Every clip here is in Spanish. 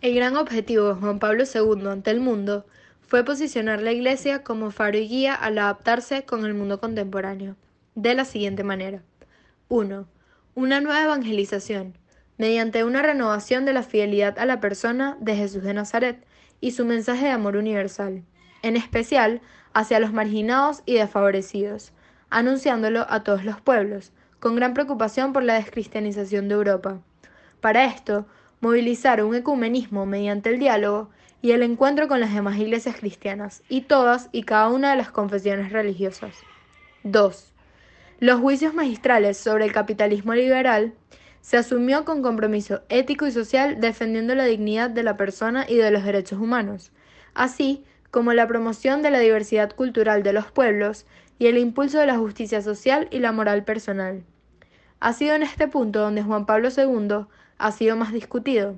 El gran objetivo de Juan Pablo II ante el mundo fue posicionar la Iglesia como faro y guía al adaptarse con el mundo contemporáneo, de la siguiente manera. 1. Una nueva evangelización, mediante una renovación de la fidelidad a la persona de Jesús de Nazaret y su mensaje de amor universal, en especial hacia los marginados y desfavorecidos, anunciándolo a todos los pueblos, con gran preocupación por la descristianización de Europa. Para esto, movilizar un ecumenismo mediante el diálogo y el encuentro con las demás iglesias cristianas y todas y cada una de las confesiones religiosas. 2. Los juicios magistrales sobre el capitalismo liberal se asumió con compromiso ético y social defendiendo la dignidad de la persona y de los derechos humanos, así como la promoción de la diversidad cultural de los pueblos y el impulso de la justicia social y la moral personal. Ha sido en este punto donde Juan Pablo II ha sido más discutido,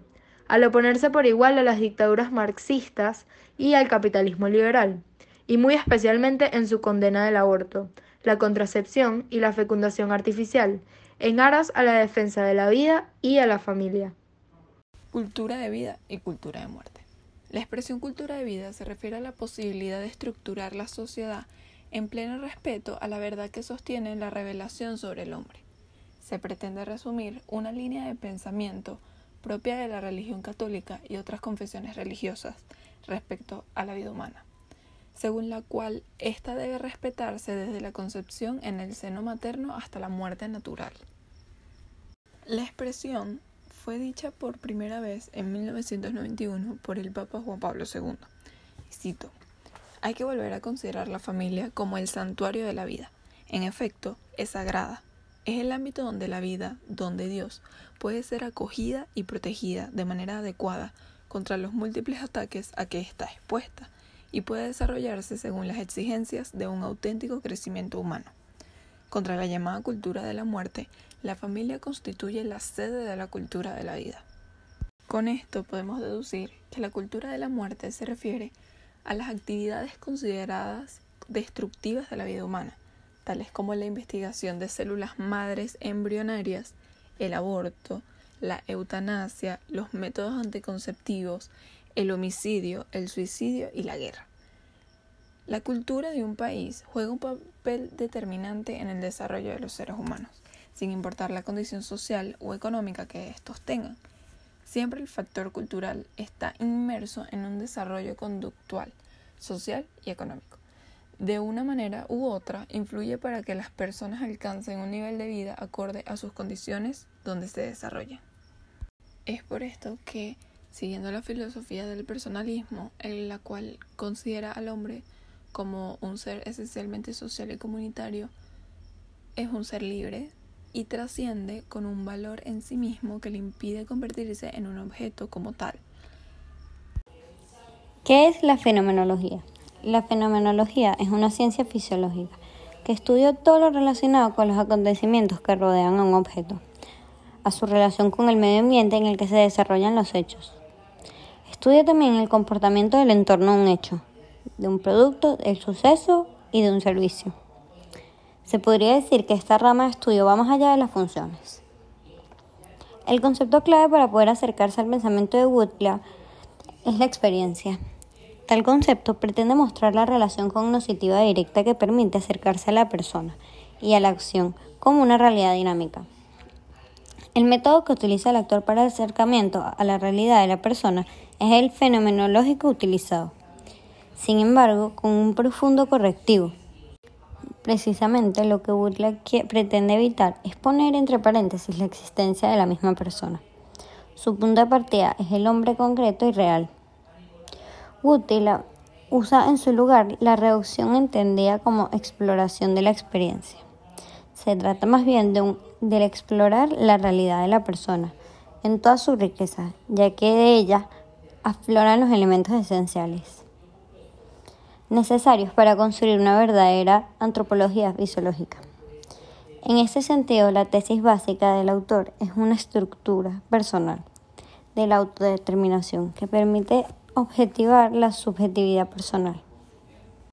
al oponerse por igual a las dictaduras marxistas y al capitalismo liberal, y muy especialmente en su condena del aborto, la contracepción y la fecundación artificial, en aras a la defensa de la vida y a la familia. Cultura de vida y cultura de muerte. La expresión cultura de vida se refiere a la posibilidad de estructurar la sociedad en pleno respeto a la verdad que sostiene la revelación sobre el hombre. Se pretende resumir una línea de pensamiento propia de la religión católica y otras confesiones religiosas respecto a la vida humana, según la cual ésta debe respetarse desde la concepción en el seno materno hasta la muerte natural. La expresión fue dicha por primera vez en 1991 por el Papa Juan Pablo II. cito, hay que volver a considerar la familia como el santuario de la vida. En efecto, es sagrada. Es el ámbito donde la vida, donde Dios, puede ser acogida y protegida de manera adecuada contra los múltiples ataques a que está expuesta y puede desarrollarse según las exigencias de un auténtico crecimiento humano. Contra la llamada cultura de la muerte, la familia constituye la sede de la cultura de la vida. Con esto podemos deducir que la cultura de la muerte se refiere a las actividades consideradas destructivas de la vida humana, tales como la investigación de células madres embrionarias, el aborto, la eutanasia, los métodos anticonceptivos, el homicidio, el suicidio y la guerra. La cultura de un país juega un papel determinante en el desarrollo de los seres humanos sin importar la condición social o económica que estos tengan. Siempre el factor cultural está inmerso en un desarrollo conductual, social y económico. De una manera u otra, influye para que las personas alcancen un nivel de vida acorde a sus condiciones donde se desarrollan. Es por esto que, siguiendo la filosofía del personalismo, en la cual considera al hombre como un ser esencialmente social y comunitario, es un ser libre, y trasciende con un valor en sí mismo que le impide convertirse en un objeto como tal. ¿Qué es la fenomenología? La fenomenología es una ciencia fisiológica que estudia todo lo relacionado con los acontecimientos que rodean a un objeto, a su relación con el medio ambiente en el que se desarrollan los hechos. Estudia también el comportamiento del entorno de un hecho, de un producto, del suceso y de un servicio. Se podría decir que esta rama de estudio va más allá de las funciones. El concepto clave para poder acercarse al pensamiento de Woodley es la experiencia. Tal concepto pretende mostrar la relación cognitiva directa que permite acercarse a la persona y a la acción como una realidad dinámica. El método que utiliza el actor para el acercamiento a la realidad de la persona es el fenomenológico utilizado, sin embargo, con un profundo correctivo Precisamente lo que Butler pretende evitar es poner entre paréntesis la existencia de la misma persona. Su punto de partida es el hombre concreto y real. Butler usa en su lugar la reducción entendida como exploración de la experiencia. Se trata más bien de explorar la realidad de la persona en toda su riqueza, ya que de ella afloran los elementos esenciales necesarios para construir una verdadera antropología fisiológica. En este sentido, la tesis básica del autor es una estructura personal de la autodeterminación que permite objetivar la subjetividad personal.